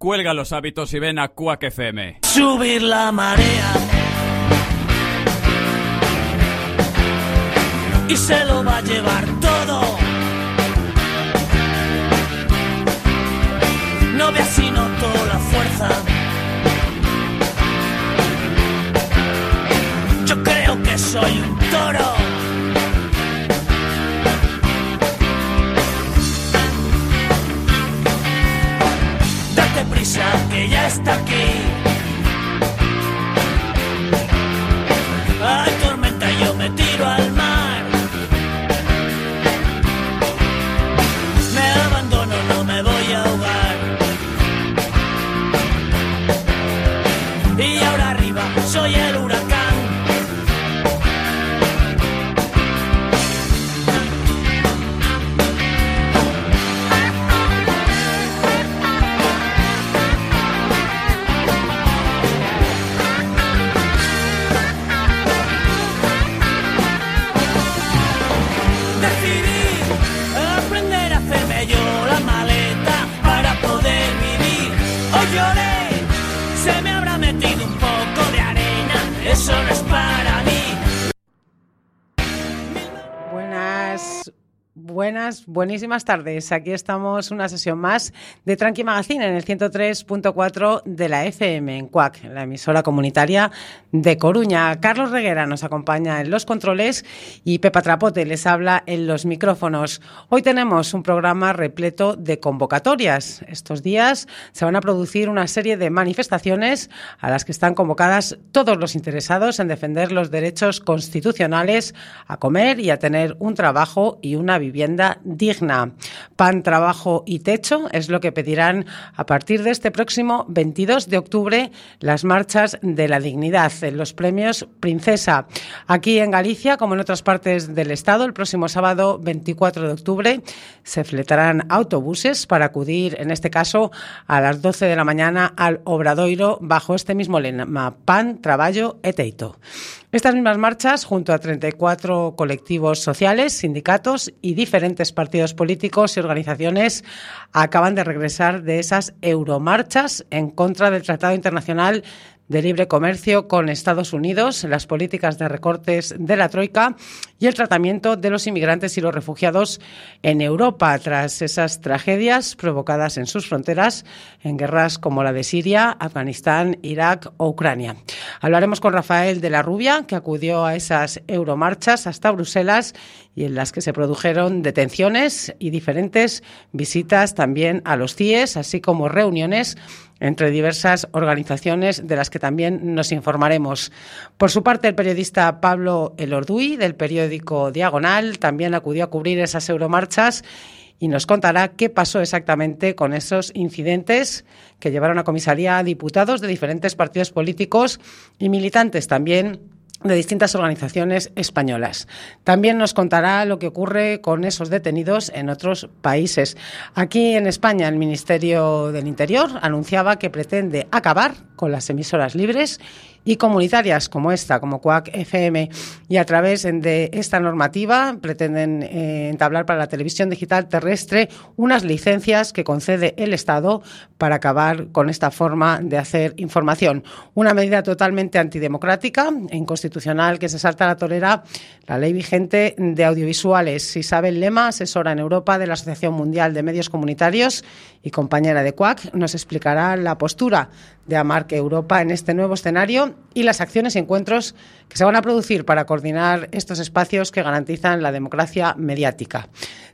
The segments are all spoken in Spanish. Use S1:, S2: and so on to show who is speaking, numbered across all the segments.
S1: Cuelga los hábitos y ven a Quack FM.
S2: Subir la marea. Y se lo va a llevar todo. No ve así noto la fuerza. Yo creo que soy un toro. Prisa que ya está aquí.
S3: Buenísimas tardes. Aquí estamos una sesión más de Tranqui Magazine en el 103.4 de la FM en CUAC, la emisora comunitaria de Coruña. Carlos Reguera nos acompaña en los controles y Pepa Trapote les habla en los micrófonos. Hoy tenemos un programa repleto de convocatorias. Estos días se van a producir una serie de manifestaciones a las que están convocadas todos los interesados en defender los derechos constitucionales a comer y a tener un trabajo y una vivienda digna. Pan, trabajo y techo es lo que pedirán a partir de este próximo 22 de octubre las marchas de la dignidad los premios Princesa. Aquí en Galicia, como en otras partes del Estado, el próximo sábado 24 de octubre se fletarán autobuses para acudir, en este caso, a las 12 de la mañana al Obradoiro bajo este mismo lema, pan, traballo e teito. Estas mismas marchas, junto a 34 colectivos sociales, sindicatos y diferentes partidos políticos y organizaciones, acaban de regresar de esas euromarchas en contra del Tratado Internacional de libre comercio con Estados Unidos, las políticas de recortes de la Troika y el tratamiento de los inmigrantes y los refugiados en Europa tras esas tragedias provocadas en sus fronteras en guerras como la de Siria, Afganistán, Irak o Ucrania. Hablaremos con Rafael de la Rubia, que acudió a esas euromarchas hasta Bruselas y en las que se produjeron detenciones y diferentes visitas también a los CIES, así como reuniones entre diversas organizaciones de las que también nos informaremos. Por su parte, el periodista Pablo Elorduy, del periódico Diagonal, también acudió a cubrir esas euromarchas y nos contará qué pasó exactamente con esos incidentes que llevaron a comisaría a diputados de diferentes partidos políticos y militantes también de distintas organizaciones españolas. También nos contará lo que ocurre con esos detenidos en otros países. Aquí en España, el Ministerio del Interior anunciaba que pretende acabar con las emisoras libres y comunitarias como esta, como CUAC FM, y a través de esta normativa pretenden eh, entablar para la televisión digital terrestre unas licencias que concede el Estado para acabar con esta forma de hacer información. Una medida totalmente antidemocrática e inconstitucional que se salta a la torera la ley vigente de audiovisuales. Isabel Lema, asesora en Europa de la Asociación Mundial de Medios Comunitarios y compañera de CUAC, nos explicará la postura de Amarque Europa en este nuevo escenario y las acciones y encuentros que se van a producir para coordinar estos espacios que garantizan la democracia mediática.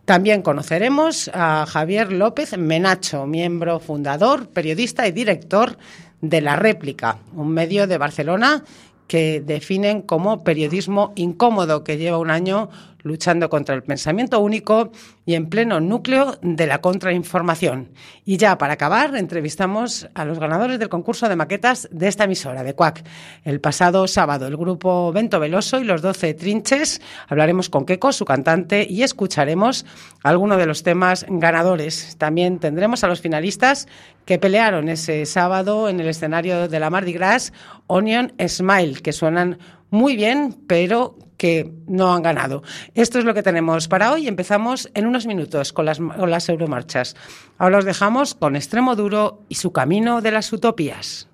S3: También conoceremos a Javier López Menacho, miembro fundador, periodista y director de La Réplica, un medio de Barcelona que definen como periodismo incómodo, que lleva un año luchando contra el pensamiento único y en pleno núcleo de la contrainformación. Y ya para acabar, entrevistamos a los ganadores del concurso de maquetas de esta emisora, de CUAC. El pasado sábado, el grupo Vento Veloso y los 12 Trinches, hablaremos con Keiko, su cantante, y escucharemos algunos de los temas ganadores. También tendremos a los finalistas que pelearon ese sábado en el escenario de la Mardi Gras, Onion Smile, que suenan muy bien, pero
S2: que no han ganado. Esto es lo que tenemos para hoy. Empezamos en unos minutos con las, con las euromarchas. Ahora os dejamos con Extremo Duro y su camino de las utopías.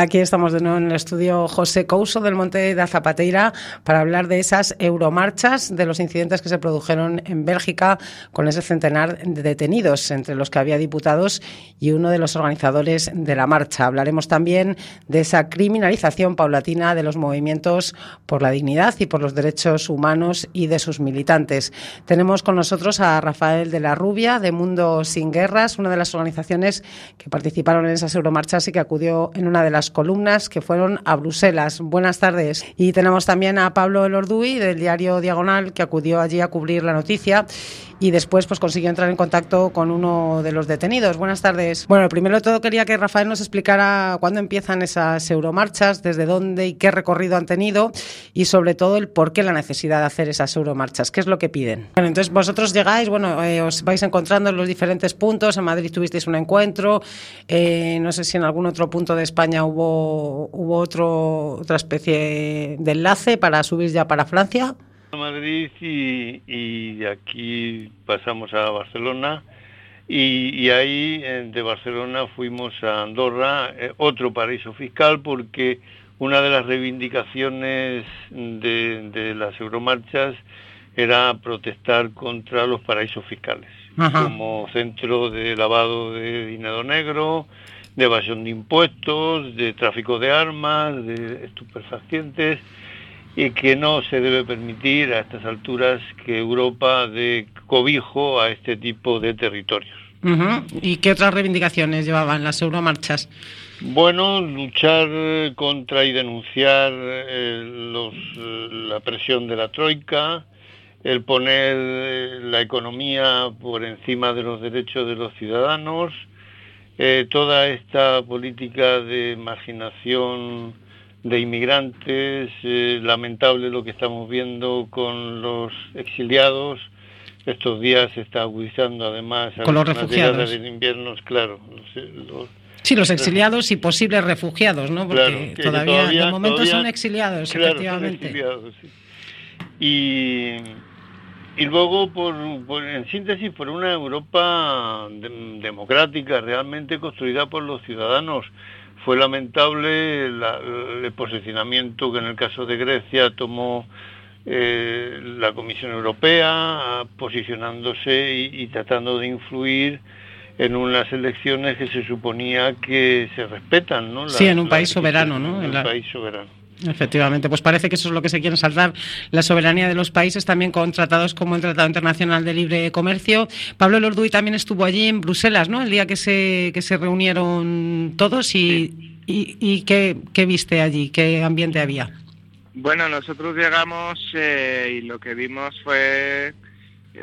S3: Aquí estamos de nuevo en el estudio José Couso del Monte de Zapateira para hablar de esas euromarchas, de los incidentes que se produjeron en Bélgica con ese centenar de detenidos, entre los que había diputados y uno de los organizadores de la marcha. Hablaremos también de esa criminalización paulatina de los movimientos por la dignidad y por los derechos humanos y de sus militantes. Tenemos con nosotros a Rafael de la Rubia de Mundo Sin Guerras, una de las organizaciones que participaron en esas euromarchas y que acudió en una de las las columnas que fueron a Bruselas. Buenas tardes. Y tenemos también a Pablo Elorduy del diario Diagonal que acudió allí a cubrir la noticia y después pues consiguió entrar en contacto con uno de los detenidos. Buenas tardes. Bueno, primero de todo quería que Rafael nos explicara cuándo empiezan esas euromarchas, desde dónde y qué recorrido han tenido y sobre todo el por qué la necesidad de hacer esas euromarchas, qué es lo que piden. Bueno, entonces vosotros llegáis, bueno, eh, os vais encontrando en los diferentes puntos, en Madrid tuvisteis un encuentro, eh, no sé si en algún otro punto de España hubo, hubo otro, otra especie de enlace para subir ya para Francia.
S4: Madrid y, de aquí pasamos a Barcelona. Y, ahí de Barcelona fuimos a Andorra, eh, otro paraíso fiscal porque una de las reivindicaciones de, las euromarchas era protestar contra los paraísos fiscales como centro de lavado de dinero negro, de evasión de impuestos, de tráfico de armas, de estupefacientes y que no se debe permitir a estas alturas que Europa dé cobijo a este tipo de territorios.
S3: ¿Y qué otras reivindicaciones llevaban las euromarchas?
S4: Bueno, luchar contra y denunciar eh, los, la presión de la Troika, el poner eh, la economía por encima de los derechos de los ciudadanos, eh, toda esta política de marginación de inmigrantes, eh, lamentable lo que estamos viendo con los exiliados. Estos días se está agudizando además
S3: con los refugiados
S4: de inviernos, claro.
S3: sí, los exiliados y posibles refugiados, ¿no? Porque todavía, de momento son exiliados, efectivamente.
S4: Y, y luego, por, en síntesis, por una Europa democrática realmente construida por los ciudadanos fue lamentable el posicionamiento que en el caso de Grecia tomó eh, la Comisión Europea, posicionándose y, tratando de influir en unas elecciones que se suponía que se respetan, ¿no?
S3: sí, en un país soberano, ¿no?
S4: En un país soberano.
S3: Efectivamente, pues parece que eso es lo que se quiere saltar, la soberanía de los países también con tratados como el Tratado Internacional de Libre Comercio. Pablo Lorduy también estuvo allí en Bruselas, ¿no? El día que se, que se reunieron todos y, y, ¿qué, viste allí, qué ambiente había.
S5: Bueno, nosotros llegamos eh, y lo que vimos fue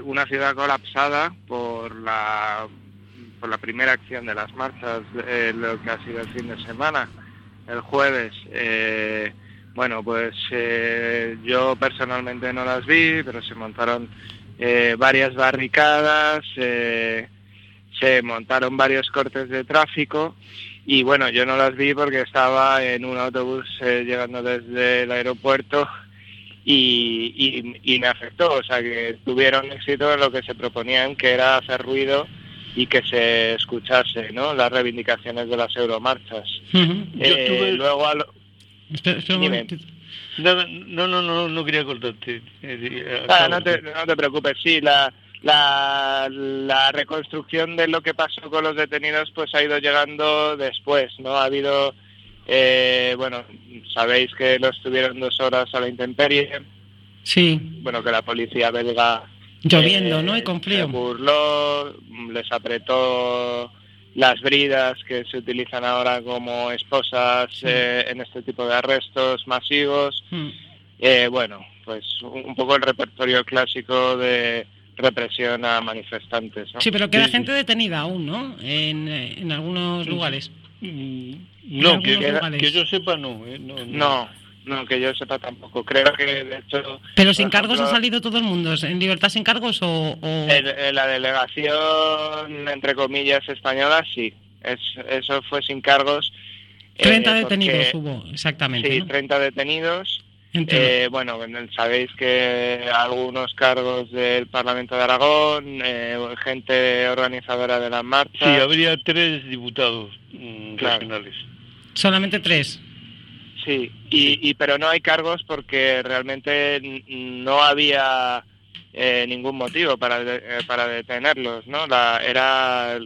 S5: una ciudad colapsada por la, por la primera acción de las marchas, eh, lo que ha sido el fin de semana, el jueves. Eh, bueno, pues eh, yo personalmente no las vi, pero se montaron eh, varias barricadas, eh, se montaron varios cortes de tráfico y bueno, yo no las vi porque estaba en un autobús llegando desde el aeropuerto y, y, me afectó, o sea que tuvieron éxito en lo que se proponían, que era hacer ruido y que se escuchase ¿no? las reivindicaciones de las euromarchas. luego a
S4: no, no, no, no, quería cortarte.
S5: Eh, ah, no, te, no te preocupes, sí, la, la, la reconstrucción de lo que pasó con los detenidos pues ha ido llegando después, ¿no? Ha habido, eh, bueno, sabéis que los tuvieron dos horas a la intemperie.
S3: Sí.
S5: Bueno, que la policía belga...
S3: Lloviendo, ¿no? Y con frío.
S5: Burló, les apretó las bridas que se utilizan ahora como esposas eh, en este tipo de arrestos masivos. Hmm. Eh, bueno, pues un poco el repertorio clásico de represión a manifestantes.
S3: Sí, pero queda gente detenida aún, ¿no? En, en algunos lugares.
S4: Mm, no, que, yo sepa no,
S5: eh, no. no. No, que yo sepa tampoco. Creo que, de hecho...
S3: ¿Pero sin cargos ha salido todo el mundo? ¿En libertad sin cargos o...?
S5: En, la delegación, entre comillas, española, sí. Es, eso fue sin cargos.
S3: 30 eh, detenidos hubo, exactamente.
S5: Sí, 30 detenidos. Eh, bueno, sabéis que algunos cargos del Parlamento de Aragón, eh, gente organizadora de las marchas.
S4: Sí, habría tres diputados mm, regionales.
S3: Solamente tres.
S5: Sí, y, pero no hay cargos porque realmente no había eh, ningún motivo para de- eh, para detenerlos, ¿no? La, era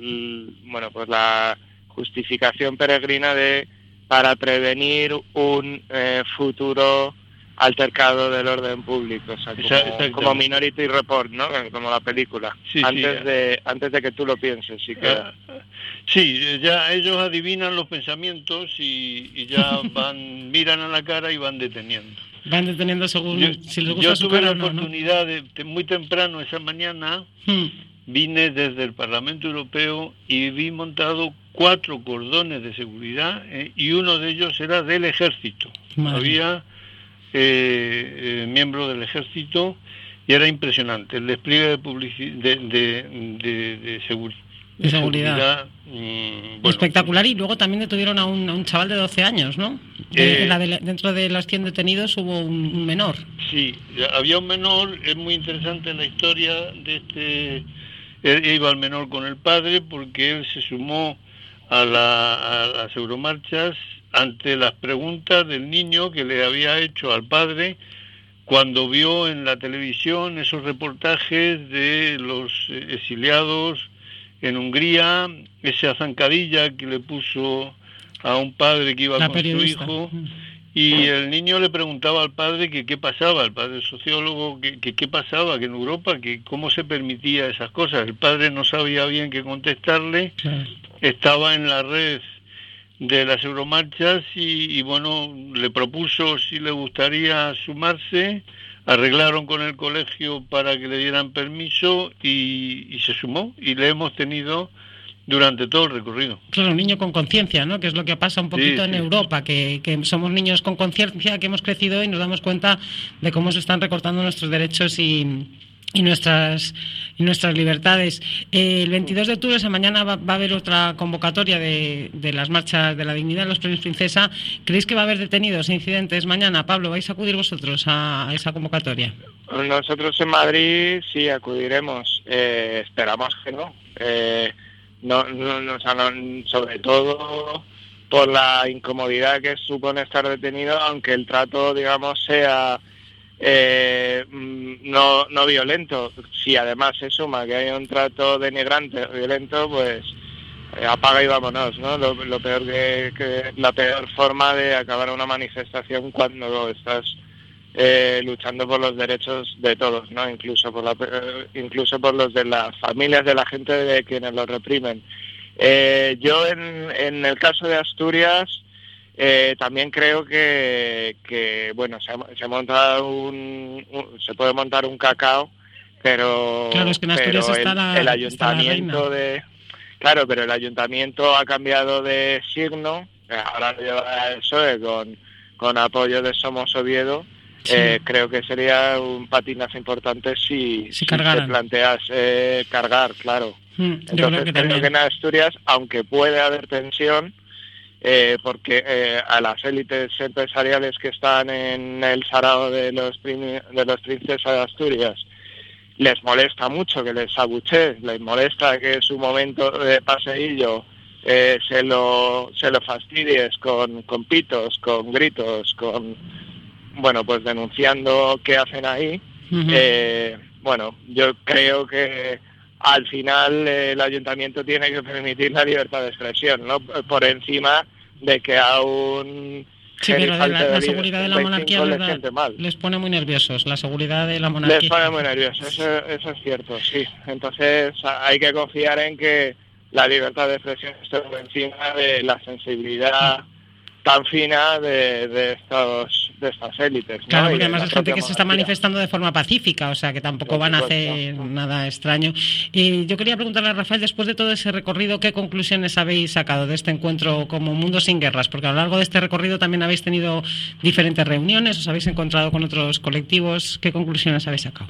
S5: bueno pues la justificación peregrina de para prevenir un eh, futuro altercado del orden público, o sea, como, como Minority Report, ¿no? Como la película.
S4: Sí,
S5: antes de antes de que tú lo pienses, sí que
S4: Ah, Sí, ya ellos adivinan los pensamientos y, y ya van, miran a la cara y van deteniendo.
S3: Van deteniendo según
S4: Yo,
S3: si les gusta
S4: yo
S3: su
S4: tuve
S3: cara
S4: la
S3: o no, ¿no?
S4: oportunidad de, de muy temprano esa mañana,
S3: Hmm.
S4: vine desde el Parlamento Europeo y vi montado cuatro cordones de seguridad eh, y uno de ellos era del ejército.
S3: Madre.
S4: Había eh, eh, miembros del ejército y era impresionante el despliegue de, de, de, de- de segur-
S3: De seguridad.
S4: mm, bueno,
S3: Espectacular y luego también detuvieron a un, a un chaval de 12 años, ¿no?
S4: Eh,
S3: la dentro de los 100 detenidos hubo un, un menor.
S4: Sí, había un menor, es muy interesante la historia de este, él iba el menor con el padre porque él se sumó a, la, a las euromarchas ante las preguntas del niño que le había hecho al padre cuando vio en la televisión esos reportajes de los eh, exiliados en Hungría, esa zancadilla que le puso a un padre que iba
S3: La
S4: con
S3: periodista.
S4: su hijo
S3: Mm.
S4: y el niño le preguntaba al padre que qué pasaba, el padre sociólogo, que, que qué pasaba, que en Europa, que cómo se permitía esas cosas. El padre no sabía bien qué contestarle, estaba en la red de las euromarchas y, y, bueno, le propuso si le gustaría sumarse, arreglaron con el colegio para que le dieran permiso y, y se sumó y le hemos tenido durante todo el recorrido.
S3: Claro, un niño con conciencia, ¿no? Que es lo que pasa un poquito
S4: Sí,
S3: en
S4: sí.
S3: Europa, que, que somos niños con conciencia, que hemos crecido y nos damos cuenta de cómo se están recortando nuestros derechos y, y nuestras y nuestras libertades. Eh, el 22 de octubre, esa mañana, va, va a haber otra convocatoria de, de las marchas de la dignidad, los premios Princesa. ¿Creéis que va a haber detenidos, incidentes mañana? Pablo, ¿vais a acudir vosotros a, esa convocatoria?
S5: Nosotros en Madrid sí acudiremos. Eh, esperamos que no. Eh, no, no, no- sobre todo por la incomodidad que supone estar detenido, aunque el trato, digamos, sea eh, mm, no, no violento. Si además se suma que hay un trato denigrante violento, pues eh, apaga y vámonos, ¿no? Lo, peor que, que la peor forma de acabar una manifestación cuando estás eh, luchando por los derechos de todos, ¿no? Incluso por la, eh, incluso por los de las familias de la gente de quienes los reprimen. Eh, yo en, en el caso de Asturias eh, también creo que, que bueno se, ha- se ha montado un, un- se puede montar un cacao, pero
S3: Claro, es que en
S5: pero el,
S3: la-
S5: ayuntamiento de claro, pero el ayuntamiento ha cambiado de signo, eh, ahora lo lleva el PSOE con con apoyo de Somos Oviedo.
S3: Sí.
S5: Eh, creo que sería un patinazo importante si,
S3: Si
S5: si te planteas eh, cargar, claro.
S3: Mm, Yo
S5: Entonces
S3: creo que
S5: creo
S3: también.
S5: que en Asturias, aunque puede haber tensión, eh, porque eh, a las élites empresariales que están en el sarao de los, de los princesas de Asturias, les molesta mucho que les abuche, les molesta que su momento de paseillo eh, se, lo, se lo fastidies con, con pitos, con gritos, con, bueno, pues denunciando qué hacen ahí. Eh, bueno, yo creo que al final eh, el ayuntamiento tiene que permitir la libertad de expresión, ¿no? Por encima de que a un
S3: Sí, pero de la, seguridad de la
S5: 35
S3: monarquía
S5: le
S3: les, da-
S5: siente mal.
S3: les pone muy nerviosos. La seguridad de la monarquía.
S5: Les pone muy nerviosos, eso, eso es cierto, sí. Entonces hay que confiar en que la libertad de expresión esté por encima de la sensibilidad tan fina de, de estos de estas élites.
S3: Claro, porque
S5: de
S3: además es gente que se está manifestando de forma pacífica, o sea que tampoco van a hacer nada extraño. Y yo quería preguntarle a Rafael, después de todo ese recorrido, ¿qué conclusiones habéis sacado de este encuentro como Mundo sin Guerras? Porque a lo largo de este recorrido también habéis tenido diferentes reuniones, os habéis encontrado con otros colectivos. ¿Qué conclusiones habéis sacado?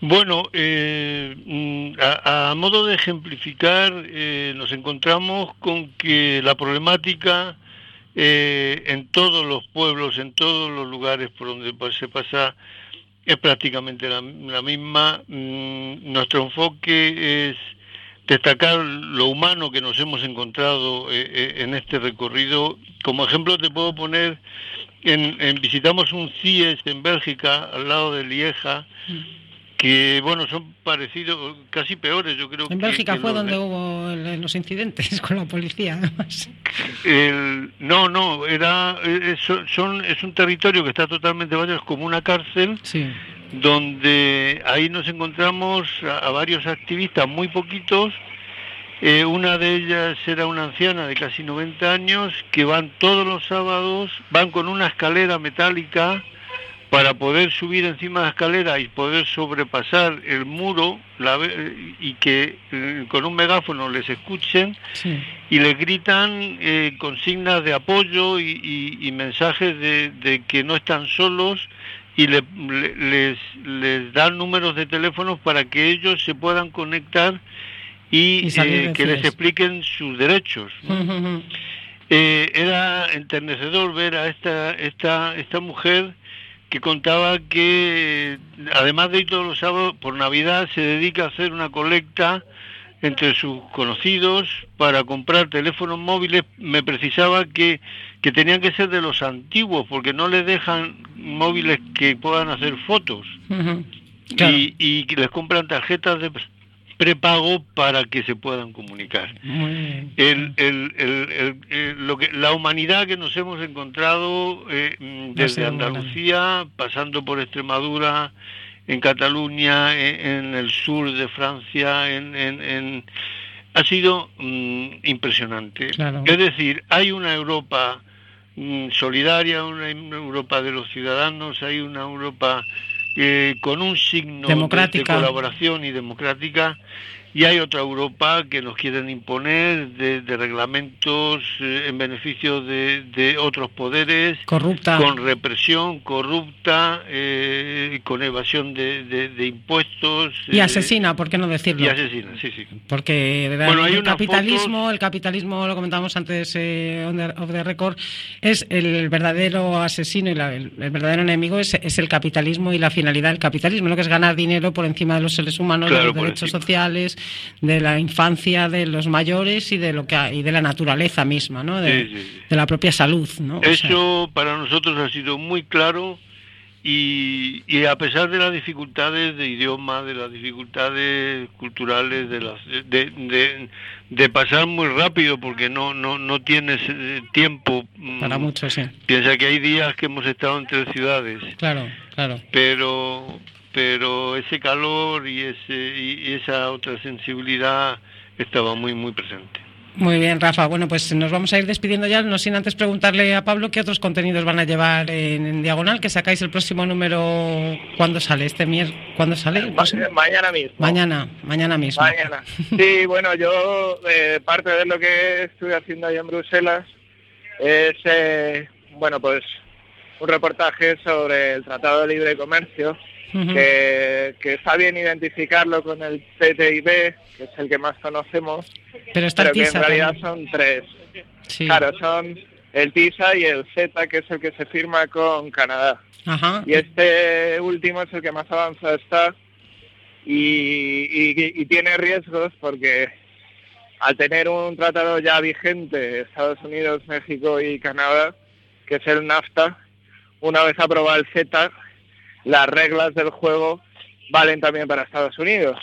S4: Bueno, eh, mm, a, a modo de ejemplificar, eh, nos encontramos con que la problemática eh, en todos los pueblos, en todos los lugares por donde se pasa, es prácticamente la, la misma. Mm, nuestro enfoque es destacar lo humano que nos hemos encontrado eh, eh, en este recorrido. Como ejemplo te puedo poner, en, visitamos un CIES en Bélgica, al lado de Lieja, que bueno, son parecidos, casi peores, yo creo.
S3: En Bélgica fue donde hubo los incidentes con la policía, además.
S4: no, no, era, es, son, es un territorio que está totalmente vacío, es como una cárcel.
S3: Sí
S4: donde ahí nos encontramos a, varios activistas, muy poquitos. Eh, una de ellas era una anciana de casi 90 años que van todos los sábados, van con una escalera metálica para poder subir encima de la escalera y poder sobrepasar el muro y que eh, con un megáfono les escuchen y les gritan eh, consignas de apoyo y, mensajes de, que no están solos y les, les dan números de teléfonos para que ellos se puedan conectar y, eh, que les expliquen sus derechos. Eh, era enternecedor ver a esta, esta, esta mujer que contaba que además de ir todos los sábados por Navidad se dedica a hacer una colecta entre sus conocidos para comprar teléfonos móviles, me precisaba que, que tenían que ser de los antiguos, porque no les dejan móviles que puedan hacer fotos. y, y les compran tarjetas de prepago para que se puedan comunicar. El, el, el, lo que, la humanidad que nos hemos encontrado eh, desde Andalucía, pasando por Extremadura, en Cataluña, en, el sur de Francia, en, ha sido mm, impresionante. Es decir, hay una Europa mm, solidaria, una Europa de los ciudadanos, hay una Europa eh, con un signo de, colaboración y democrática y hay otra Europa que nos quieren imponer de, reglamentos eh, en beneficio de, otros poderes,
S3: corrupta,
S4: con represión, corrupta, eh, con evasión de, impuestos.
S3: Y eh, asesina, ¿por qué no decirlo?
S4: Y asesina, sí, sí.
S3: Porque el capitalismo, el capitalismo, lo comentábamos antes eh, of the record, es el verdadero asesino y el, verdadero enemigo es, el capitalismo y la finalidad del capitalismo, lo que es ganar dinero por encima de los seres humanos, de los derechos sociales de la infancia de los mayores y de lo que y de la naturaleza misma, ¿no? De, la propia salud, ¿no?
S4: Eso para nosotros ha sido muy claro y, y, a pesar de las dificultades de idioma, de las dificultades culturales, de, las, de, de, pasar muy rápido porque no no no tienes eh, tiempo.
S3: Mm, para mucho, sí.
S4: Piensa que hay días que hemos estado entre ciudades.
S3: Claro, claro.
S4: Pero pero ese calor y, ese, y esa otra sensibilidad estaba muy, muy presente.
S3: Muy bien, Rafa. Bueno, pues nos vamos a ir despidiendo ya, no sin antes preguntarle a Pablo qué otros contenidos van a llevar en, Diagonal, que sacáis el próximo número, ¿cuándo sale? ¿Este miércoles? ¿Cuándo sale?
S5: mañana mismo.
S3: Mañana, mañana mismo.
S5: Mañana. Sí, bueno, yo eh, parte de lo que estuve haciendo ahí en Bruselas es, eh, bueno, pues un reportaje sobre el Tratado de Libre Comercio que, está bien identificarlo con el TTIP, que es el que más conocemos,
S3: pero, está
S5: que en realidad son tres. Claro, son el TISA y el Z, que es el que se firma con Canadá. Y este último es el que más avanzado está y, y, tiene riesgos porque al tener un tratado ya vigente, Estados Unidos, México y Canadá, que es el NAFTA, una vez aprobado el Z, las reglas del juego valen también para Estados Unidos.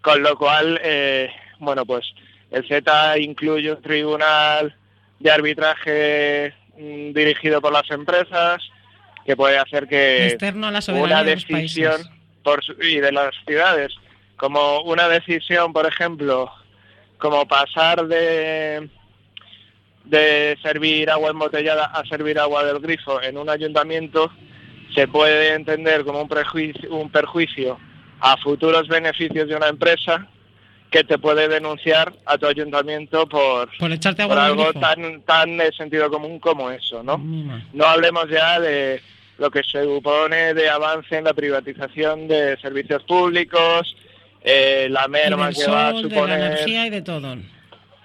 S5: Con lo cual, eh, bueno, pues el Z incluye un tribunal de arbitraje mm, dirigido por las empresas que puede hacer que
S3: una
S5: decisión por y de las ciudades. Como una decisión por ejemplo como pasar de de servir agua embotellada a servir agua del grifo en un ayuntamiento se puede entender como un, prejuicio, un perjuicio a futuros beneficios de una empresa que te puede denunciar a tu ayuntamiento por,
S3: por,
S5: algo tan, tan de sentido común como eso, ¿no? No hablemos ya de lo que se supone de avance en la privatización de servicios públicos, eh, la merma que va a suponer...
S3: De la energía y de todo.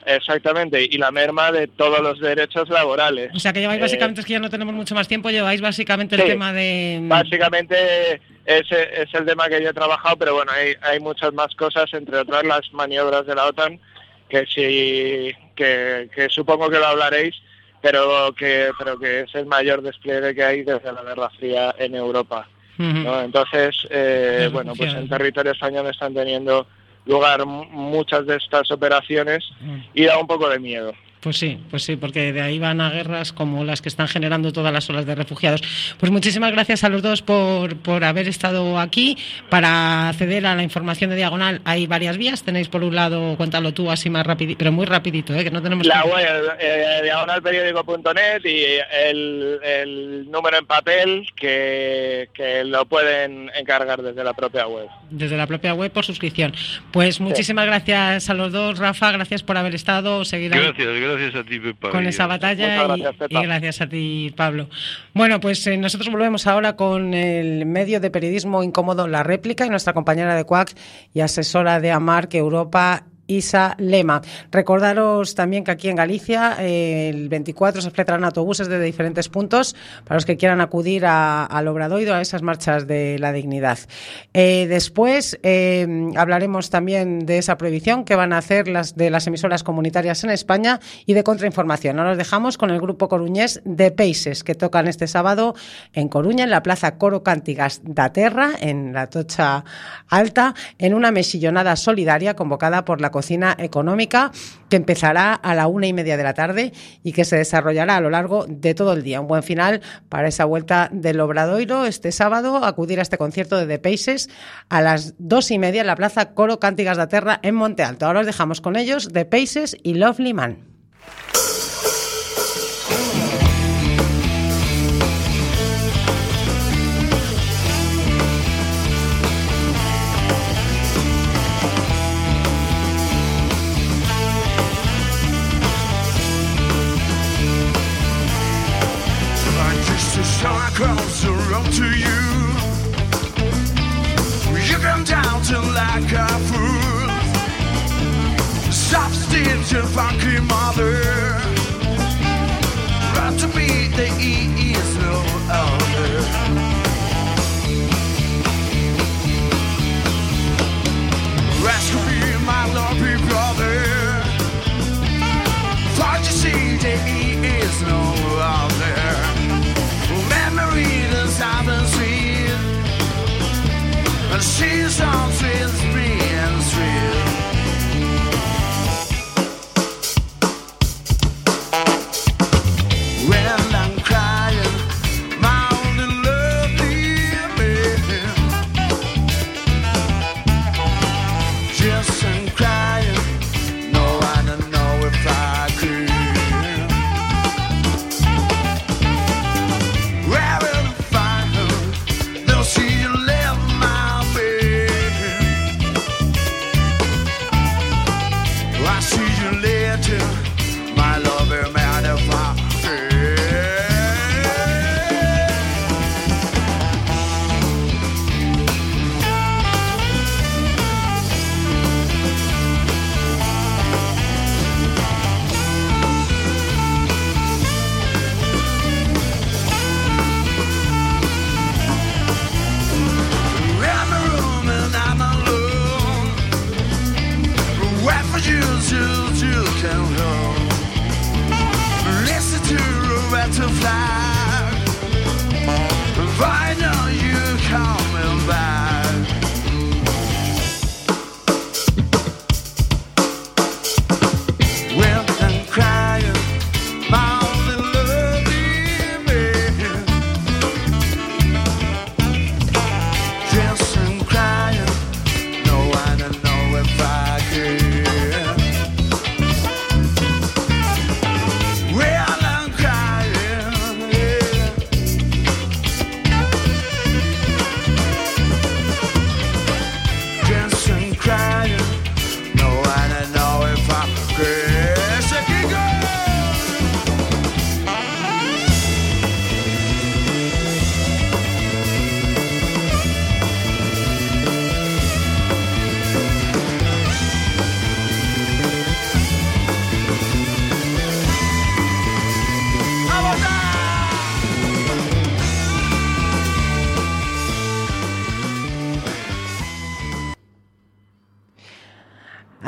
S5: Exactamente, y la merma de todos los derechos laborales.
S3: O sea que lleváis básicamente, es que ya no tenemos mucho más tiempo, lleváis básicamente el tema de...
S5: Básicamente ese es el tema que yo he trabajado, pero bueno, hay, hay muchas más cosas, entre otras las maniobras de la OTAN, que sí, que, que supongo que lo hablaréis, pero que, pero que es el mayor despliegue que hay desde la Guerra Fría en Europa. ¿no? Entonces, eh, bueno, pues en territorio español están teniendo lugar muchas de estas operaciones y da un poco de miedo.
S3: Pues sí, pues sí, porque de ahí van a guerras como las que están generando todas las olas de refugiados. Pues muchísimas gracias a los dos por, por haber estado aquí. Para acceder a la información de Diagonal hay varias vías. Tenéis por un lado, cuéntalo tú así más rápido, pero muy rapidito, ¿eh? que no tenemos...
S5: La web, eh, diagonalperiódico.net y el, el, número en papel que, que, lo pueden encargar desde la propia web.
S3: Desde la propia web por suscripción. Pues muchísimas gracias a los dos, Rafa, gracias por haber estado.
S4: Seguir gracias, gracias a ti, Pepa.
S3: Con esa batalla y, gracias a ti, Pablo. Bueno, pues eh, nosotros volvemos ahora con el medio de periodismo incómodo La Réplica y nuestra compañera de CUAC y asesora de AMARC Europa Isa Lema. Recordaros también que aquí en Galicia eh, el 24 se fletarán autobuses de diferentes puntos para los que quieran acudir al Obradoido, a esas marchas de la dignidad. Eh, después eh, hablaremos también de esa prohibición que van a hacer las de las emisoras comunitarias en España y de contrainformación. Ahora os dejamos con el grupo coruñés de Peises que tocan este sábado en Coruña, en la Plaza Coro Cántigas da Terra, en la Tocha Alta, en una mesillonada solidaria convocada por la cocina económica que empezará a la una y media de la tarde y que se desarrollará a lo largo de todo el día. Un buen final para esa vuelta del Obradoiro este sábado, acudir a este concierto de The Paces a las dos y media en la Plaza Coro Cántigas de Terra en Monte Alto. Ahora os dejamos con ellos The Paces y Lovely Man. Across the road to you. You come down to like a fool. Your funky mother. Run to me, the E is no other. Rescue me, my lovely brother. Thought you see the E is no other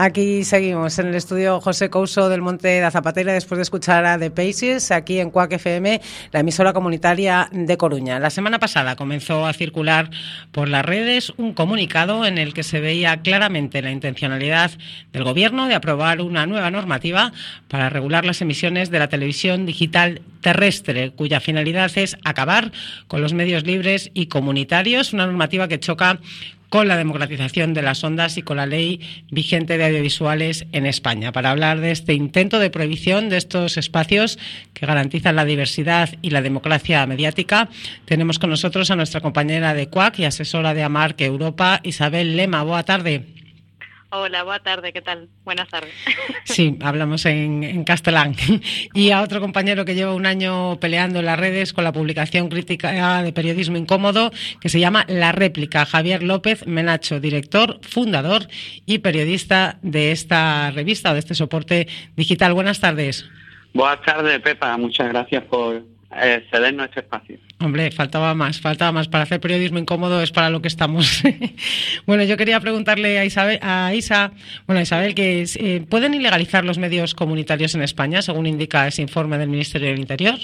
S3: Aquí seguimos en el estudio José Couso del Monte de Zapatera después de escuchar a The Paces aquí en Cuac FM, la emisora comunitaria de Coruña. La semana pasada comenzó a circular por las redes un comunicado en el que se veía claramente la intencionalidad del Gobierno de aprobar una nueva normativa para regular las emisiones de la televisión digital terrestre, cuya finalidad es acabar con los medios libres y comunitarios, una normativa que choca con la democratización de las ondas y con la ley vigente de audiovisuales en España. Para hablar de este intento de prohibición de estos espacios que garantizan la diversidad y la democracia mediática, tenemos con nosotros a nuestra compañera de CUAC y asesora de AMARC Europa, Isabel Lema. Boa tarde.
S6: Hola, buena tarde, ¿qué tal? Buenas tardes.
S3: Sí, hablamos en, en, castellán. Y a otro compañero que lleva un año peleando en las redes con la publicación crítica de periodismo incómodo que se llama La Réplica, Javier López Menacho, director, fundador y periodista de esta revista o de este soporte digital. Buenas tardes.
S7: Buenas tardes, Pepa. Muchas gracias por eh, cedernos este espacio.
S3: Hombre, faltaba más, faltaba más. Para hacer periodismo incómodo es para lo que estamos. bueno, yo quería preguntarle a, Isabel, a Isa, bueno, Isabel, que eh, ¿pueden ilegalizar los medios comunitarios en España, según indica ese informe del Ministerio del Interior?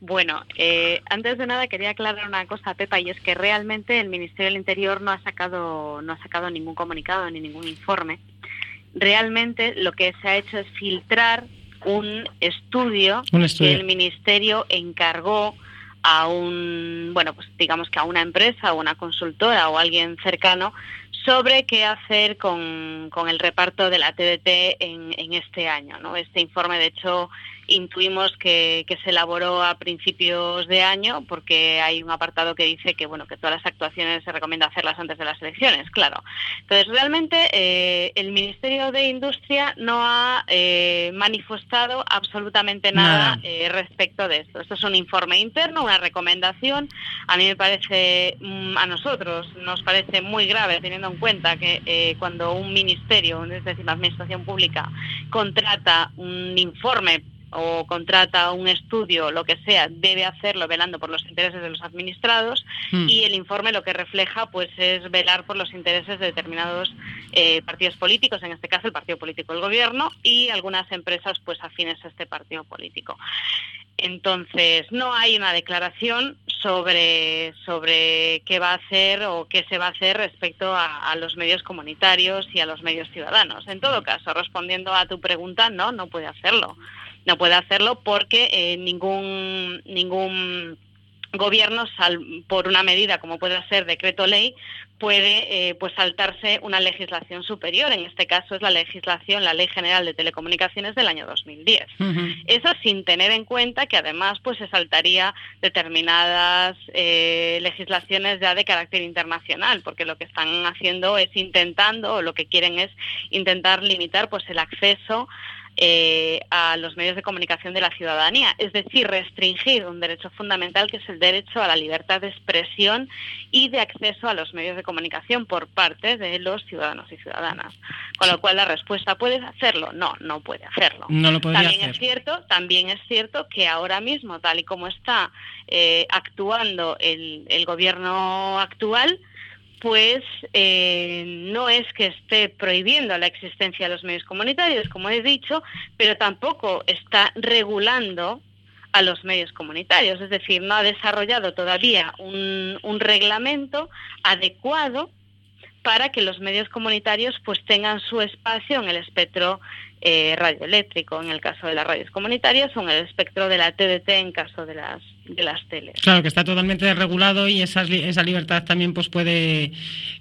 S6: Bueno, eh, antes de nada quería aclarar una cosa, Pepa, y es que realmente el Ministerio del Interior no ha sacado, no ha sacado ningún comunicado ni ningún informe. Realmente lo que se ha hecho es filtrar un estudio,
S3: Un estudio.
S6: que el Ministerio encargó a un, bueno, pues digamos que a una empresa o una consultora o alguien cercano sobre qué hacer con, con el reparto de la TDT en, en este año. ¿no? Este informe, de hecho, intuimos que, que se elaboró a principios de año porque hay un apartado que dice que bueno que todas las actuaciones se recomienda hacerlas antes de las elecciones, claro. Entonces, realmente eh, el Ministerio de Industria no ha eh, manifestado absolutamente nada,
S3: Nada.
S6: eh, respecto de esto. Esto es un informe interno, una recomendación. A mí me parece, mm, a nosotros nos parece muy grave teniendo en cuenta que eh, cuando un ministerio, es decir, la administración pública, contrata un informe o contrata un estudio, lo que sea, debe hacerlo velando por los intereses de los administrados
S3: Hmm.
S6: y el informe lo que refleja pues es velar por los intereses de determinados eh, partidos políticos, en este caso el partido político del gobierno y algunas empresas pues afines a este partido político. Entonces, no hay una declaración sobre, sobre qué va a hacer o qué se va a hacer respecto a, a los medios comunitarios y a los medios ciudadanos. En todo caso, respondiendo a tu pregunta, no, no puede hacerlo. No puede hacerlo porque eh, ningún, ningún gobierno, sal- por una medida como puede ser decreto ley, puede eh, pues saltarse una legislación superior. En este caso es la legislación, la Ley General de Telecomunicaciones del año 2010.
S3: Ujú.
S6: Eso sin tener en cuenta que además pues se saltaría determinadas eh, legislaciones ya de carácter internacional, porque lo que están haciendo es intentando, o lo que quieren es intentar limitar pues el acceso eh, a los medios de comunicación de la ciudadanía, es decir, restringir un derecho fundamental que es el derecho a la libertad de expresión y de acceso a los medios de comunicación por parte de los ciudadanos y ciudadanas. Con lo cual la respuesta, ¿puedes hacerlo? No, no puede hacerlo.
S3: No lo podría
S6: También
S3: hacer.
S6: es cierto, también es cierto que ahora mismo, tal y como está eh, actuando el, el gobierno actual, pues eh, no es que esté prohibiendo la existencia de los medios comunitarios, como he dicho, pero tampoco está regulando a los medios comunitarios, es decir, no ha desarrollado todavía un, un reglamento adecuado para que los medios comunitarios pues tengan su espacio en el espectro eh, radioeléctrico, en el caso de las radios comunitarias, o en el espectro de la TDT en caso de las de las teles.
S3: Claro, que está totalmente desregulado y esas li- esa libertad también pues puede,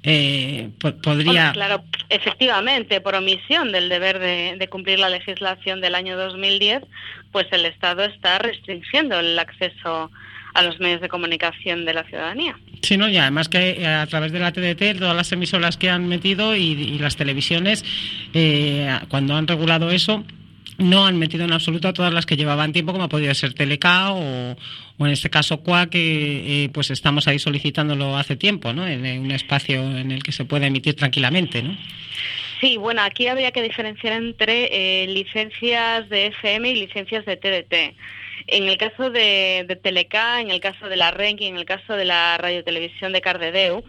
S3: eh, po- podría...
S6: Claro, efectivamente, por omisión del deber de, de cumplir la legislación del año 2010, pues el Estado está restringiendo el acceso a los medios de comunicación de la ciudadanía.
S3: Sí, ¿no? y además que eh, a través de la TDT, todas las emisoras que han metido y, y las televisiones, eh, cuando han regulado eso, no han metido en absoluto a todas las que llevaban tiempo, como ha podido ser Teleca o, o en este caso CUA, que eh, pues estamos ahí solicitándolo hace tiempo, ¿no? En, en un espacio en el que se pueda emitir tranquilamente, ¿no?
S6: Sí, bueno, aquí habría que diferenciar entre eh, licencias de FM y licencias de TDT. En el caso de, de Teleca, en el caso de la RENC y en el caso de la radiotelevisión de Cardedeu,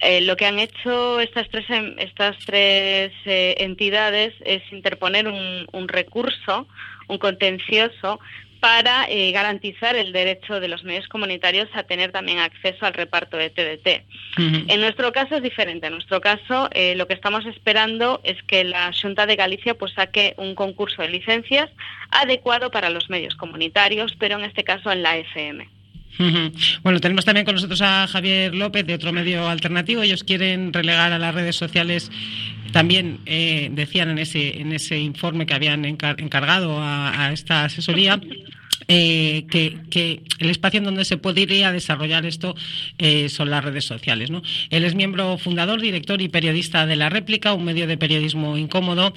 S6: Eh, lo que han hecho estas tres, em, estas tres eh, entidades es interponer un, un recurso, un contencioso, para eh, garantizar el derecho de los medios comunitarios a tener también acceso al reparto de TDT. En nuestro caso es diferente. En nuestro caso, eh, lo que estamos esperando es que la Junta de Galicia pues saque un concurso de licencias adecuado para los medios comunitarios, pero en este caso en la FM.
S3: Bueno, tenemos también con nosotros a Javier López de otro medio alternativo. Ellos quieren relegar a las redes sociales. También eh, decían en ese, en ese informe que habían encargado a, esta asesoría eh, que, el espacio en donde se podría desarrollar esto eh, son las redes sociales. ¿no? Él es miembro fundador, director y periodista de La Réplica, un medio de periodismo incómodo,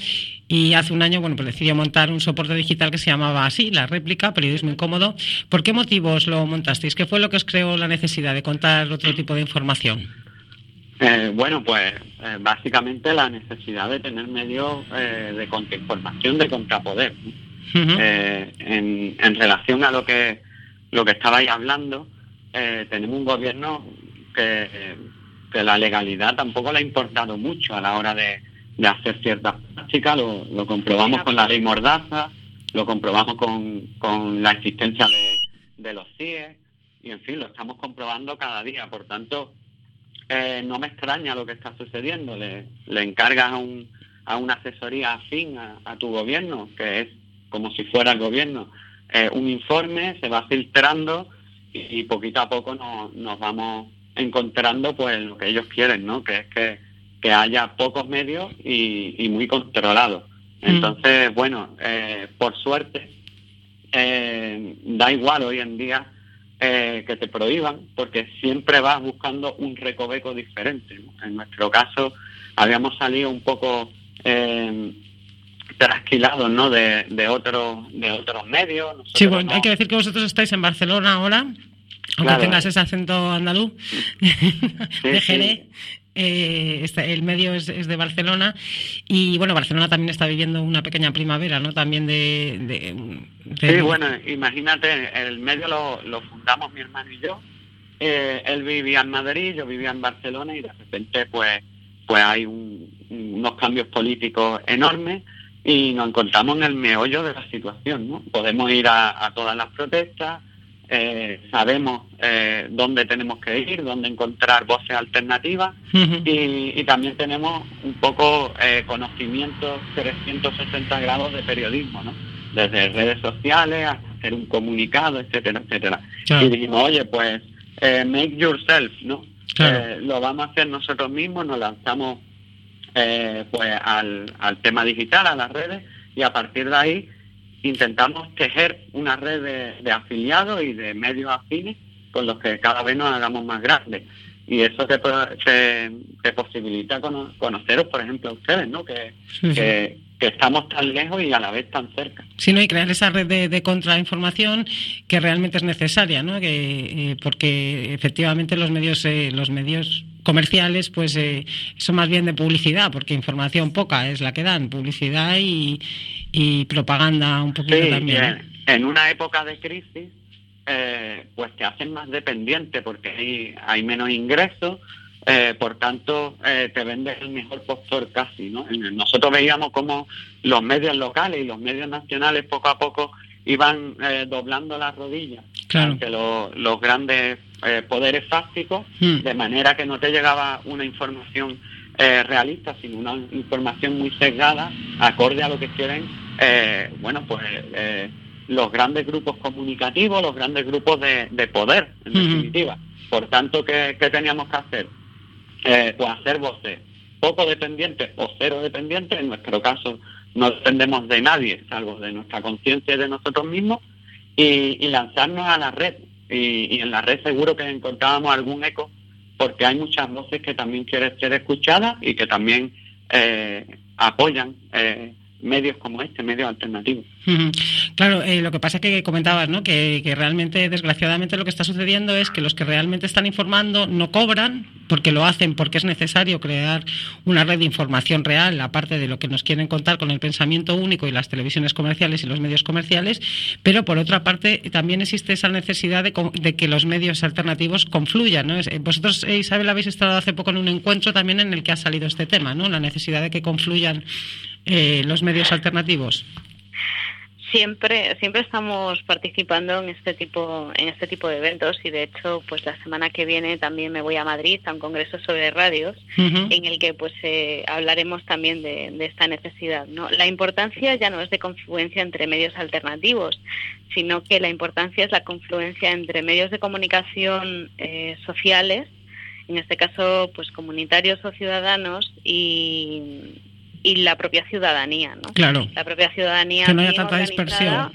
S3: y hace un año bueno, pues decidió montar un soporte digital que se llamaba así, La Réplica, Periodismo Incómodo. ¿Por qué motivos lo montasteis? ¿Qué fue lo que os creó la necesidad de contar otro tipo de información?
S7: Eh, bueno, pues básicamente la necesidad de tener medios de contrainformación, de contrapoder. Eh, en, relación a lo que lo que estabais hablando, eh, tenemos un gobierno que, la legalidad tampoco le ha importado mucho a la hora de, hacer ciertas prácticas, lo, comprobamos con la ley Mordaza, lo comprobamos con, con la existencia de, los CIE, y en fin, lo estamos comprobando cada día. Por tanto, eh, no me extraña lo que está sucediendo. Le, le encargas a, un, a una asesoría afín a, tu gobierno, que es como si fuera el gobierno, eh, un informe, se va filtrando y, poquito a poco nos, vamos encontrando pues lo que ellos quieren, ¿no? Que es que, haya pocos medios y, muy controlados. Mm. Entonces, bueno, eh, por suerte, eh, da igual hoy en día que te prohíban, porque siempre vas buscando un recoveco diferente. En nuestro caso, habíamos salido un poco trasquilados ¿no? de, de, otros de otros medios.
S3: sí, bueno, hay que decir que vosotros estáis en Barcelona ahora, aunque tengas ese acento andaluz de Jerez. Eh, el medio es, de Barcelona y bueno Barcelona también está viviendo una pequeña primavera no también de,
S7: sí bueno imagínate el medio lo, lo fundamos mi hermano y yo eh, él vivía en Madrid yo vivía en Barcelona y de repente pues pues hay unos cambios políticos enormes y nos encontramos en el meollo de la situación. ¿no? Podemos ir a, todas las protestas, eh, sabemos eh, dónde tenemos que ir, dónde encontrar voces alternativas y, también tenemos un poco eh, conocimiento 360 grados de periodismo, ¿no? desde redes sociales hasta hacer un comunicado, etcétera, etcétera. Y dijimos, oye, pues eh, make yourself, ¿no? lo vamos a hacer nosotros mismos, nos lanzamos eh, pues al, al tema digital, a las redes, y a partir de ahí intentamos tejer una red de, afiliados y de medios afines con los que cada vez nos hagamos más grandes. Y eso te, te, posibilita conoceros, por ejemplo, a ustedes, ¿no? Que, que, estamos tan lejos y a la vez tan cerca.
S3: Sí, ¿no? y crear esa red de, de contrainformación que realmente es necesaria, ¿no? Que, eh, porque efectivamente los medios, eh, los medios comerciales, pues eh, son más bien de publicidad, porque información poca es la que dan, publicidad y, propaganda un poquito también.
S7: En, una época de crisis, eh, pues te hacen más dependiente porque hay, hay menos ingresos, eh, por tanto te vendes el mejor postor casi, ¿no? Nosotros veíamos como los medios locales y los medios nacionales poco a poco iban doblando las rodillas claro. ante los grandes eh, poderes fácticos, hmm. de manera que no te llegaba una información eh, realista, sino una información muy sesgada, acorde a lo que quieren, eh, bueno, pues los grandes grupos comunicativos, los grandes grupos de, poder, en hmm. definitiva. Por tanto, ¿qué, teníamos que hacer? pues hacer voces poco dependientes o cero dependientes, en nuestro caso no dependemos de nadie, salvo de nuestra conciencia y de nosotros mismos, y, lanzarnos a la red. Y, en la red seguro que encontrábamos algún eco, porque hay muchas voces que también quieren ser escuchadas y que también eh, apoyan eh, medios como este, medios alternativos.
S3: Claro, eh, lo que pasa es que comentabas, ¿no? Que, que, realmente, desgraciadamente, lo que está sucediendo es que los que realmente están informando no cobran porque lo hacen porque es necesario crear una red de información real, aparte de lo que nos quieren contar con el pensamiento único y las televisiones comerciales y los medios comerciales, pero por otra parte también existe esa necesidad de, de que los medios alternativos confluyan, ¿no? Eh, vosotros, eh, Isabel, habéis estado hace poco en un encuentro también en el que ha salido este tema, ¿no? La necesidad de que confluyan eh, los medios alternativos?
S6: Siempre, siempre estamos participando en este tipo, en este tipo de eventos y de hecho, pues la semana que viene también me voy a Madrid a un congreso sobre radios, en el que pues eh, hablaremos también de, esta necesidad. ¿no? La importancia ya no es de confluencia entre medios alternativos, sino que la importancia es la confluencia entre medios de comunicación eh, sociales, en este caso, pues comunitarios o ciudadanos y y la propia ciudadanía, ¿no?
S3: Claro.
S6: La propia ciudadanía.
S3: Que no haya tanta dispersión.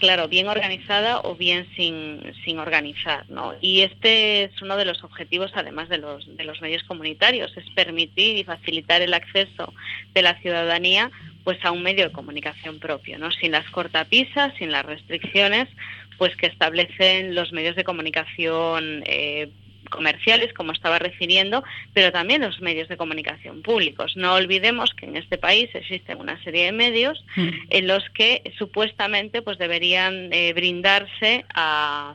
S6: Claro, bien organizada o bien sin, sin organizar, ¿no? Y este es uno de los objetivos, además de los, de los medios comunitarios, es permitir y facilitar el acceso de la ciudadanía pues a un medio de comunicación propio, ¿no? Sin las cortapisas, sin las restricciones, pues que establecen los medios de comunicación eh, comerciales, como estaba refiriendo, pero también los medios de comunicación públicos. No olvidemos que en este país existen una serie de medios mm. en los que supuestamente pues deberían eh, brindarse a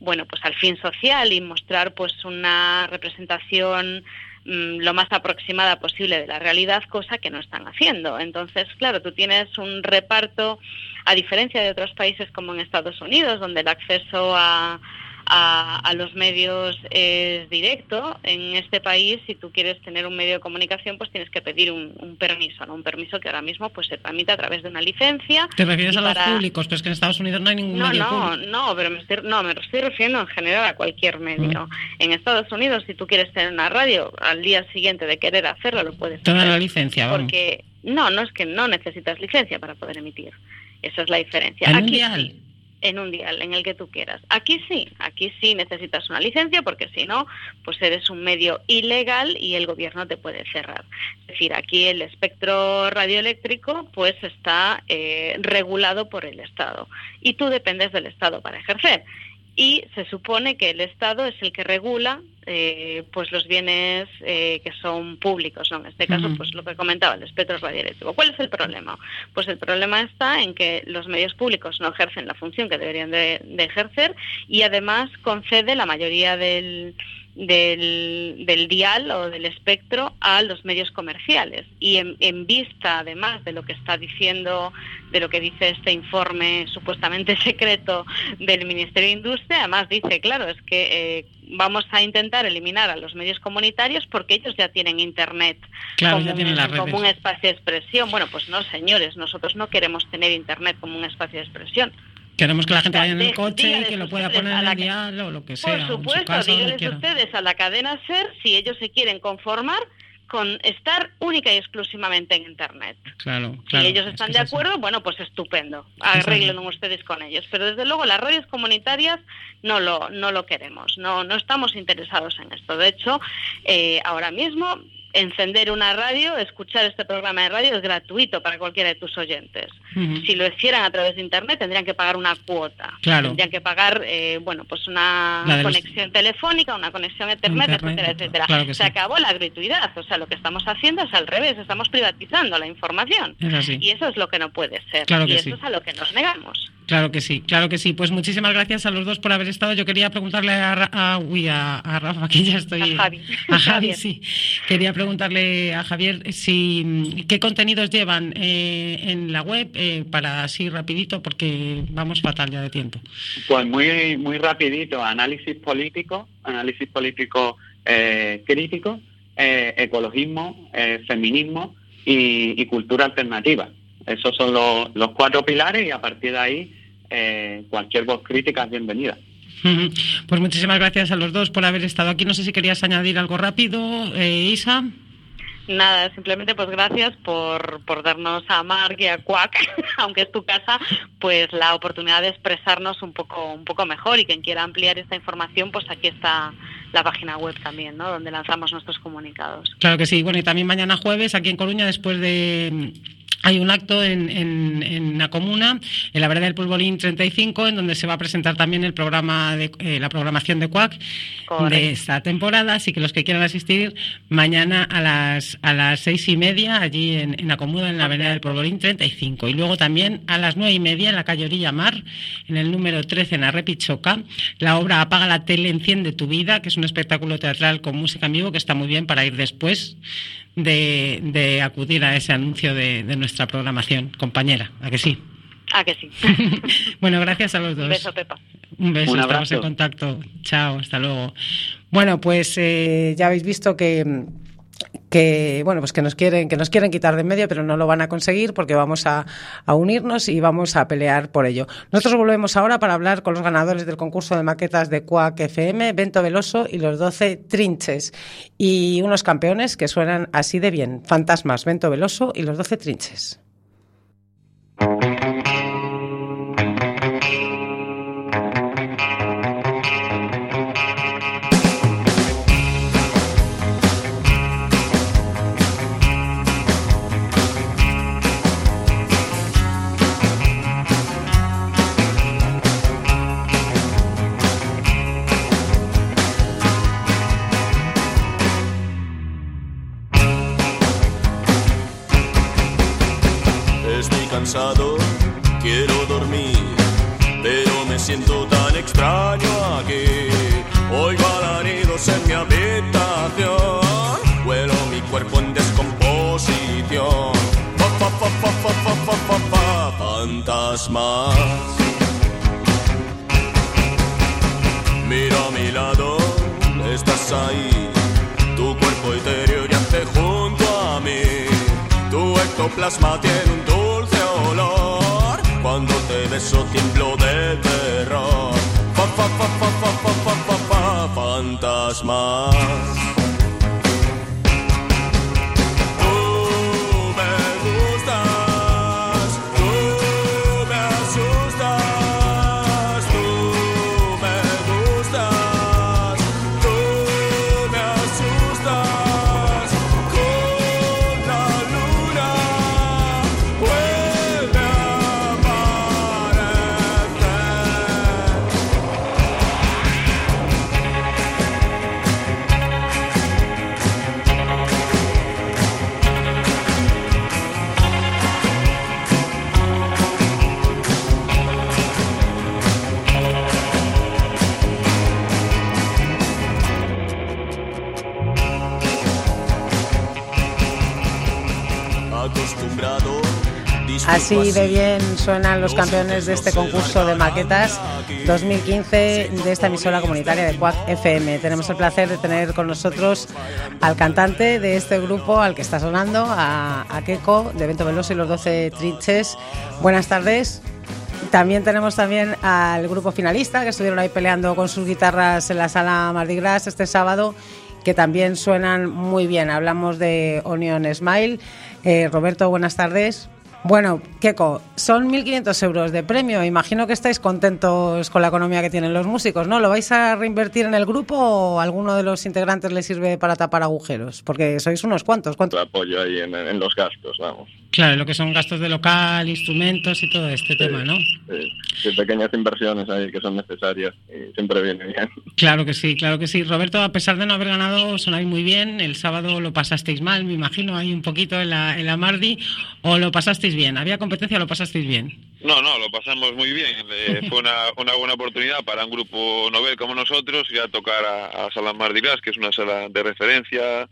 S6: bueno pues al fin social y mostrar pues una representación mm, lo más aproximada posible de la realidad, cosa que no están haciendo. Entonces, claro, tú tienes un reparto, a diferencia de otros países como en Estados Unidos, donde el acceso a, a, los medios es directo. En este país, si tú quieres tener un medio de comunicación, pues tienes que pedir un, permiso, ¿no? Un permiso que ahora mismo pues se tramita a través de una licencia.
S3: ¿Te refieres a los públicos? Pero es que en Estados Unidos no hay ningún
S6: no,
S3: medio
S6: no, No, pero me estoy, no, me estoy refiriendo en general a cualquier medio. Mm. En Estados Unidos, si tú quieres tener una radio, al día siguiente de querer hacerlo, lo puedes
S3: Tener la licencia,
S6: vamos. Porque no, no es que no necesitas licencia para poder emitir. Esa es la diferencia.
S3: Aquí
S6: en un dial, en el que tú quieras. Aquí sí, aquí sí necesitas una licencia porque si no, pues eres un medio ilegal y el gobierno te puede cerrar. Es decir, aquí el espectro radioeléctrico pues está eh, regulado por el Estado y tú dependes del Estado para ejercer y se supone que el Estado es el que regula eh, pues los bienes eh, que son públicos, ¿no? En este caso, pues lo que comentaba, el espectro radioeléctrico. ¿Cuál es el problema? Pues el problema está en que los medios públicos no ejercen la función que deberían de ejercer y además concede la mayoría del, del, del, dial o del espectro a los medios comerciales. Y en, vista, además, de lo que está diciendo, de lo que dice este informe supuestamente secreto del Ministerio de Industria, además dice, claro, es que eh, vamos a intentar eliminar a los medios comunitarios porque ellos ya tienen Internet como un espacio de expresión. Bueno, pues no, señores, nosotros no queremos tener Internet como un espacio de expresión.
S3: Queremos que la gente vaya en el coche y que lo pueda poner en el dial o lo que sea.
S6: Por supuesto, díganles ustedes a la cadena SER si ellos se quieren conformar con estar única y exclusivamente en Internet.
S3: Claro,
S6: claro. Si ellos están de acuerdo, bueno, pues estupendo. Arreglen ustedes con ellos. Pero desde luego las redes comunitarias no lo, no lo queremos. No, no estamos interesados en esto. De hecho, eh, ahora mismo encender una radio, escuchar este programa de radio es gratuito para cualquiera de tus oyentes. Si lo hicieran a través de internet tendrían que pagar una cuota. Tendrían que pagar, eh, bueno, pues una conexión telefónica, una conexión Ethernet, etcétera, etcétera. Se acabó la gratuidad. O sea, lo que estamos haciendo es al revés, estamos privatizando la información. y eso es lo que no puede ser. y eso es a lo que nos negamos.
S3: Claro que sí, claro que sí. Pues muchísimas gracias a los dos por haber estado. Yo quería preguntarle a, a, uy, a, Rafa, que ya estoy.
S6: A Javi.
S3: A Javi, sí. Quería preguntarle a Javier si qué contenidos llevan eh, en la web eh, para así rapidito, porque vamos fatal ya de tiempo.
S7: Pues muy, muy rapidito. Análisis político, análisis político eh, crítico, ecologismo, feminismo y, y cultura alternativa. Esos son los, los cuatro pilares y a partir de ahí eh, cualquier voz crítica es bienvenida.
S3: Pues muchísimas gracias a los dos por haber estado aquí. No sé si querías añadir algo rápido, eh, Isa.
S6: Nada, simplemente pues gracias por, por darnos a Mark y a Quack, aunque es tu casa, pues la oportunidad de expresarnos un poco, un poco mejor y quien quiera ampliar esta información, pues aquí está la página web también, ¿no? Donde lanzamos nuestros comunicados.
S3: Claro que sí. Bueno, y también mañana jueves aquí en Coruña, después de
S8: hay un acto en, en, la comuna, en la vereda del Pulvolín 35, en donde se va a presentar también el programa de, eh, la programación de CUAC de esta temporada. Así que los que quieran asistir, mañana a las, a las seis y media, allí en, la comuna, en la vereda del Pulvolín 35. Y luego también a las nueve y media, en la calle Orilla Mar, en el número 13, en Arrepichoca, la obra Apaga la tele, enciende tu vida, que es un espectáculo teatral con música en vivo que está muy bien para ir después de, acudir a ese anuncio de, nuestra programación, compañera, ¿a que sí?
S6: A que sí.
S8: bueno, gracias a los dos.
S6: Un beso, Pepa.
S8: Un beso, estamos en contacto. Chao, hasta luego. Bueno, pues eh, ya habéis visto que que bueno pues que nos quieren que nos quieren quitar de en medio pero no lo van a conseguir porque vamos a, unirnos y vamos a pelear por ello. Nosotros volvemos ahora para hablar con los ganadores del concurso de maquetas de Cuac FM Bento Veloso y los 12 Trinches. Y unos campeones que suenan así de bien Fantasmas Bento Veloso y los 12 Trinches
S3: Así de bien suenan los campeones de este concurso de maquetas 2015 de esta emisora comunitaria de Cuac FM. Tenemos el placer de tener con nosotros al cantante de este grupo, al que está sonando, a, a Keko, de Vento Veloso y los 12 Trinches. Buenas tardes. También tenemos también al grupo finalista que estuvieron ahí peleando con sus guitarras en la sala Mardi Gras este sábado, que también suenan muy bien. Hablamos de Onion Smile. Eh, Roberto, buenas tardes. Bueno, Keko, son 1.500 euros de premio. Imagino que estáis contentos con la economía que tienen los músicos, ¿no? ¿Lo vais a reinvertir en el grupo o alguno de los integrantes le sirve para tapar agujeros? Porque sois unos cuantos. ¿Cuánto
S9: apoyo ahí en los gastos, vamos.
S8: Claro, lo que son gastos de local, instrumentos y todo este tema, ¿no?
S9: Sí, pequeñas inversiones ahí que son necesarias y siempre viene bien.
S8: Claro que sí, claro que sí. Roberto, a pesar de no haber ganado, sonáis muy bien. El sábado lo pasasteis mal, me imagino, ahí un poquito en la, en la Mardi, o lo pasasteis bien. ¿Había competencia o lo pasasteis bien?
S9: No, no, lo pasamos muy bien. Eh, fue una, una, buena oportunidad para un grupo novel como nosotros ir a tocar a, a Sala Mardi Gras, que es una sala de referencia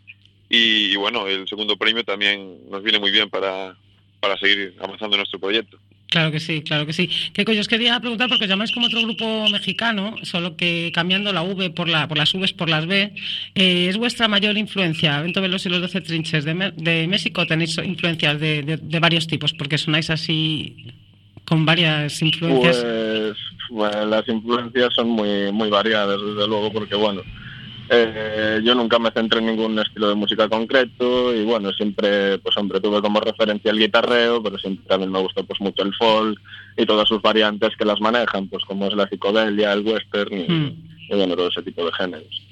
S9: y, bueno, el segundo premio también nos viene muy bien para, para seguir avanzando en nuestro proyecto.
S8: Claro que sí, claro que sí. ¿Qué yo os quería preguntar, porque llamáis como otro grupo mexicano, solo que cambiando la V por, la, por las V por las B, eh, ¿es vuestra mayor influencia, Vento Veloz y los 12 Trinches de, de México? ¿Tenéis influencias de, de, varios tipos? Porque sonáis así con varias influencias.
S9: Pues bueno, las influencias son muy, muy variadas, desde luego, porque bueno, eh, yo nunca me centré en ningún estilo de música concreto y bueno, siempre, pues hombre, tuve como referencia el guitarreo, pero siempre también me gustó pues mucho el folk y todas sus variantes que las manejan, pues como es la psicodelia, el western y, hmm. bueno, todo ese tipo de géneros.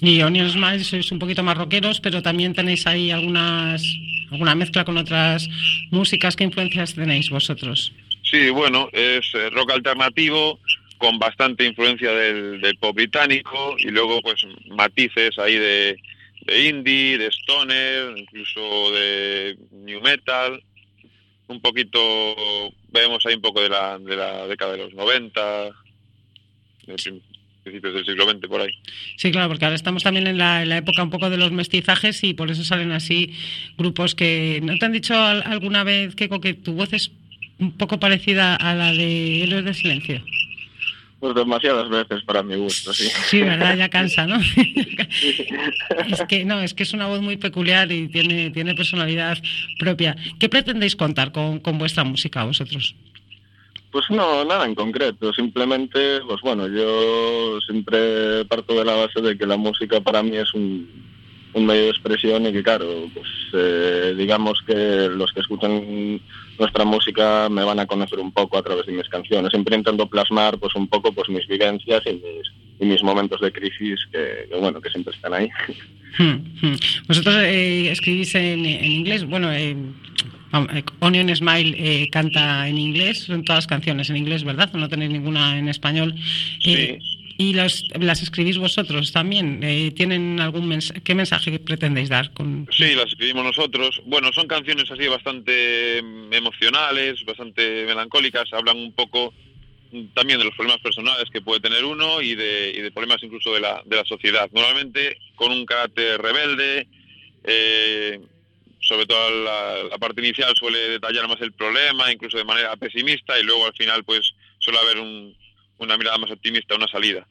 S8: Y Onion Smile sois un poquito más rockeros, pero también tenéis ahí algunas
S3: alguna mezcla con otras músicas. ¿Qué influencias tenéis vosotros?
S10: Sí, bueno, es eh, rock alternativo con bastante influencia del, pop británico y luego pues matices ahí de, de indie, de stoner, incluso de new metal. Un poquito, vemos ahí un poco de la, de la década de los 90, de prin- principios del siglo XX por ahí.
S3: Sí, claro, porque ahora estamos también en la, en la época un poco de los mestizajes y por eso salen así grupos que... ¿No te han dicho al- alguna vez, Keiko, que tu voz es un poco parecida a la de Héroes del Silencio?
S9: Pues demasiadas veces para mi gusto, sí.
S3: Sí, ¿verdad? Ya cansa, ¿no? es que no, es que es una voz muy peculiar y tiene, tiene personalidad propia. ¿Qué pretendéis contar con, con vuestra música vosotros?
S9: Pues no, nada en concreto. Simplemente, pues bueno, yo siempre parto de la base de que la música para mí es un, un medio de expresión y que, claro, pues eh, digamos que los que escuchan nuestra música me van a conocer un poco a través de mis canciones. Siempre intento plasmar, pues un poco, pues mis vivencias y mis, y mis momentos de crisis que, que, bueno, que siempre están ahí.
S3: Hmm, hmm. Vosotros eh, escribís en, en inglés, bueno, eh, eh, Onion Smile eh, canta en inglés, son todas canciones en inglés, ¿verdad? ¿O no tenéis ninguna en español? Eh, ¿Y los, las escribís vosotros también? Eh, ¿Tienen algún? ¿Qué mensaje pretendéis dar? con
S10: Sí, las escribimos nosotros. Bueno, son canciones así bastante emocionales, bastante melancólicas, hablan un poco también de los problemas personales que puede tener uno y de, y de problemas incluso de la, de la sociedad. Normalmente con un carácter rebelde, eh, sobre todo la, la parte inicial suele detallar más el problema, incluso de manera pesimista, y luego al final pues suele haber un, una mirada más optimista, una salida.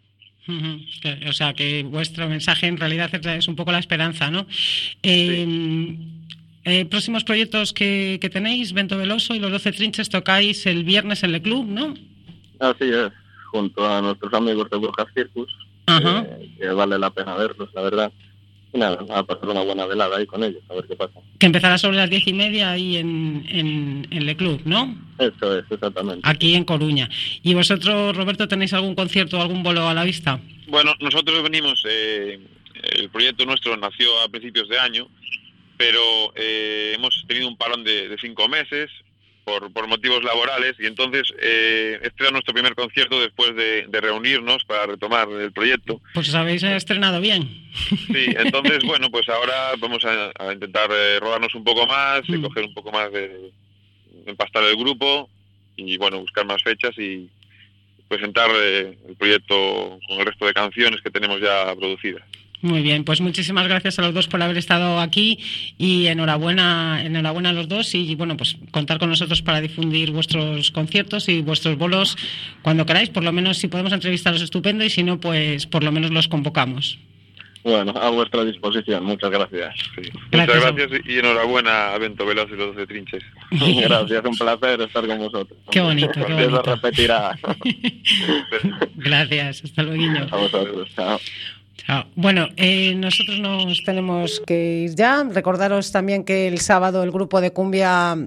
S3: O sea, que vuestro mensaje en realidad es- un poco la esperanza, ¿no? Eh, eh, próximos proyectos que, que tenéis, Vento Veloso y los 12 Trinches tocáis el viernes en el club, ¿no?
S9: Así es, junto a nuestros amigos de Brujas Circus, eh, que vale la pena verlos, la verdad. Y nada, a pasar una buena velada ahí con ellos, a ver qué pasa.
S3: Que empezará sobre las diez y media ahí en, en, en el club, ¿no?
S9: Eso es, exactamente.
S3: Aquí en Coruña. ¿Y vosotros, Roberto, tenéis algún concierto o algún bolo a la vista?
S10: Bueno, nosotros venimos, eh, el proyecto nuestro nació a principios de año, pero eh, hemos tenido un parón de, de cinco meses por, por motivos laborales y entonces eh, este era nuestro primer concierto después de, de reunirnos para retomar el proyecto.
S3: Pues os habéis estrenado bien.
S10: Sí, entonces bueno, pues ahora vamos a, a intentar eh, rodarnos un poco más, y coger un poco más de, de empastar el grupo y bueno, buscar más fechas y presentar eh, el proyecto con el resto de canciones que tenemos ya producidas.
S3: Muy bien, pues muchísimas gracias a los dos por haber estado aquí y enhorabuena, enhorabuena a los dos y bueno, pues contar con nosotros para difundir vuestros conciertos y vuestros bolos cuando queráis, por lo menos si podemos entrevistaros estupendo y si no, pues por lo menos los convocamos.
S9: Bueno, a vuestra disposición, muchas gracias.
S10: Muchas gracias y enhorabuena a Bento Veloz y los de Trinches.
S9: gracias, un placer estar con vosotros.
S3: Qué bonito, qué
S9: Eso
S3: bonito.
S9: repetirá.
S3: Gracias, hasta luego.
S9: A vosotros, chao.
S3: Chao.
S11: Bueno, eh, nosotros nos tenemos que ir ya. Recordaros también que el sábado el grupo de cumbia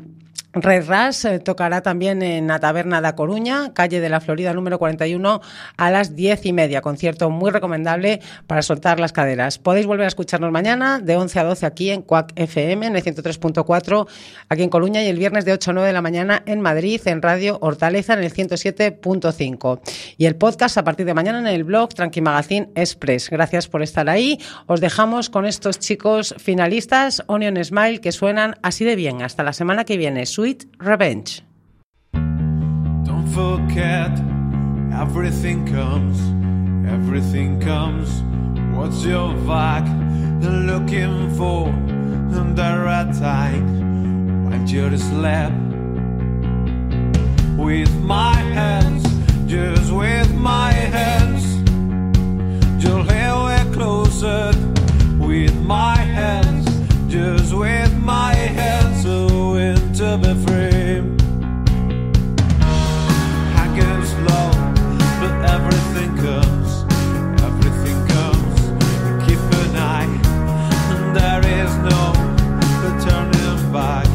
S11: Red Ras eh, tocará también en la Taberna da Coruña, calle de la Florida número 41, a las diez y media. Concierto muy recomendable para soltar las caderas. Podéis volver a escucharnos mañana de 11 a 12 aquí en Cuac FM, en el 103.4 aquí en Coruña y el viernes de 8 a 9 de la mañana en Madrid, en Radio Hortaleza, en el 107.5. Y el podcast a partir de mañana en el blog Tranqui Magazine Express. Gracias por estar ahí. Os dejamos con estos chicos finalistas, Onion Smile, que suenan así de bien. Hasta la semana que viene. Sweet Revenge.
S12: Don't forget, everything comes, everything comes. What's your vac looking for? under a time, while you're asleep. with my hands, just with my hands. Your hair were closer with my hands, just with my be but everything comes, everything comes. Keep an eye, and there is no back.